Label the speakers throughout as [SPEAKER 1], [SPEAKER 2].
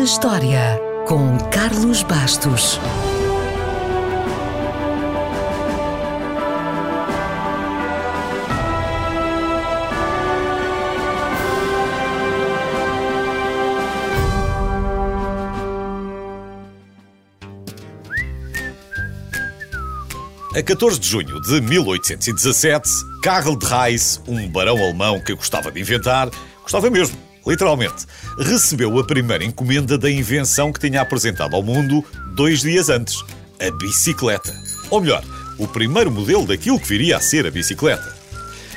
[SPEAKER 1] na História, com Carlos Bastos.
[SPEAKER 2] A 14 de junho de 1817, Karl de Reis, um barão alemão que gostava de inventar, gostava mesmo, literalmente, recebeu a primeira encomenda da invenção que tinha apresentado ao mundo dois dias antes: a bicicleta. Ou melhor, o primeiro modelo daquilo que viria a ser a bicicleta.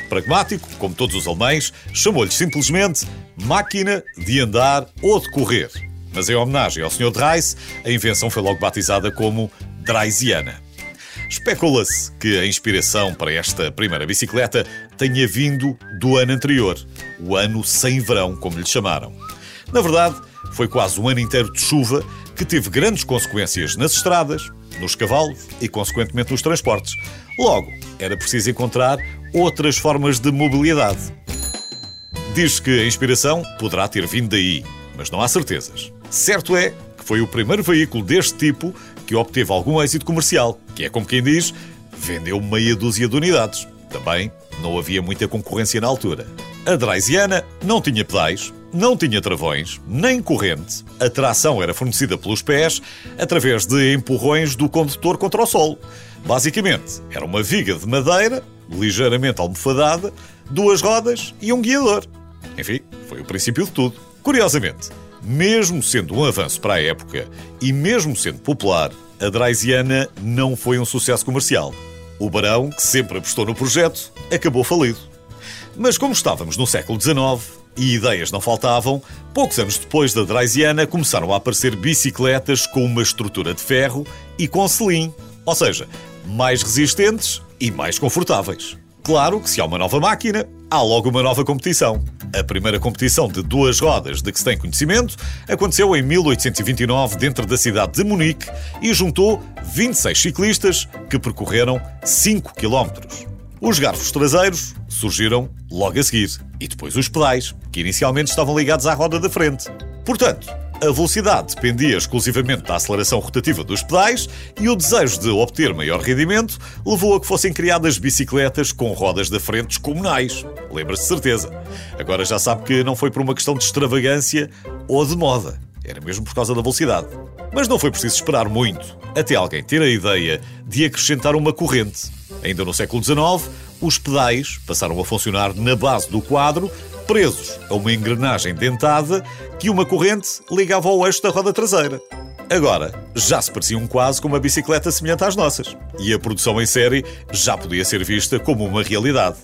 [SPEAKER 2] Pragmático, como todos os alemães, chamou-lhe simplesmente máquina de andar ou de correr. Mas em homenagem ao Sr. de Reis, a invenção foi logo batizada como Dreisiana. Especula-se que a inspiração para esta primeira bicicleta tenha vindo do ano anterior, o ano sem verão, como lhe chamaram. Na verdade, foi quase um ano inteiro de chuva que teve grandes consequências nas estradas, nos cavalos e, consequentemente, nos transportes. Logo, era preciso encontrar outras formas de mobilidade. Diz que a inspiração poderá ter vindo daí, mas não há certezas. Certo é que foi o primeiro veículo deste tipo que obteve algum êxito comercial, que é como quem diz, vendeu meia dúzia de unidades. Também não havia muita concorrência na altura. A Draisiana não tinha pedais, não tinha travões, nem corrente. A tração era fornecida pelos pés através de empurrões do condutor contra o solo. Basicamente, era uma viga de madeira, ligeiramente almofadada, duas rodas e um guiador. Enfim, foi o princípio de tudo. Curiosamente, mesmo sendo um avanço para a época e mesmo sendo popular, a Draisiana não foi um sucesso comercial. O barão, que sempre apostou no projeto, acabou falido. Mas como estávamos no século XIX e ideias não faltavam, poucos anos depois da Draisiana começaram a aparecer bicicletas com uma estrutura de ferro e com selim, ou seja, mais resistentes e mais confortáveis. Claro que se há uma nova máquina, há logo uma nova competição. A primeira competição de duas rodas de que se tem conhecimento aconteceu em 1829 dentro da cidade de Munique e juntou 26 ciclistas que percorreram 5 km. Os garfos traseiros surgiram logo a seguir e depois os pedais, que inicialmente estavam ligados à roda da frente. Portanto, a velocidade dependia exclusivamente da aceleração rotativa dos pedais e o desejo de obter maior rendimento levou a que fossem criadas bicicletas com rodas da frente descomunais. Lembra-se de certeza. Agora já sabe que não foi por uma questão de extravagância ou de moda. Era mesmo por causa da velocidade. Mas não foi preciso esperar muito até alguém ter a ideia de acrescentar uma corrente. Ainda no século XIX, os pedais passaram a funcionar na base do quadro presos a uma engrenagem dentada que uma corrente ligava ao eixo da roda traseira. Agora, já se pareciam quase com uma bicicleta semelhante às nossas, e a produção em série já podia ser vista como uma realidade.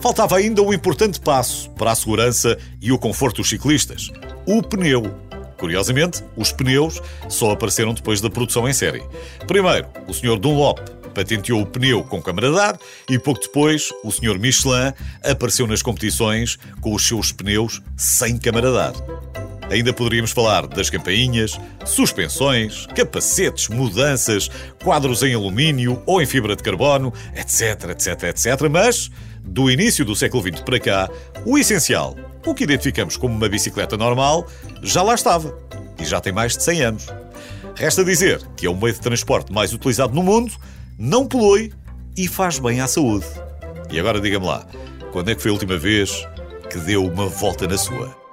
[SPEAKER 2] Faltava ainda um importante passo para a segurança e o conforto dos ciclistas: o pneu. Curiosamente, os pneus só apareceram depois da produção em série. Primeiro, o Sr. Dunlop patenteou o pneu com câmara de ar e pouco depois o Sr. Michelin apareceu nas competições com os seus pneus sem câmara de ar. Ainda poderíamos falar das campainhas, suspensões, capacetes, mudanças, quadros em alumínio ou em fibra de carbono, etc, etc, etc. Mas, do início do século XX para cá, o essencial, o que identificamos como uma bicicleta normal, já lá estava. E já tem mais de 100 anos. Resta dizer que é o meio de transporte mais utilizado no mundo não polui e faz bem à saúde. E agora diga-me lá, quando é que foi a última vez que deu uma volta na sua?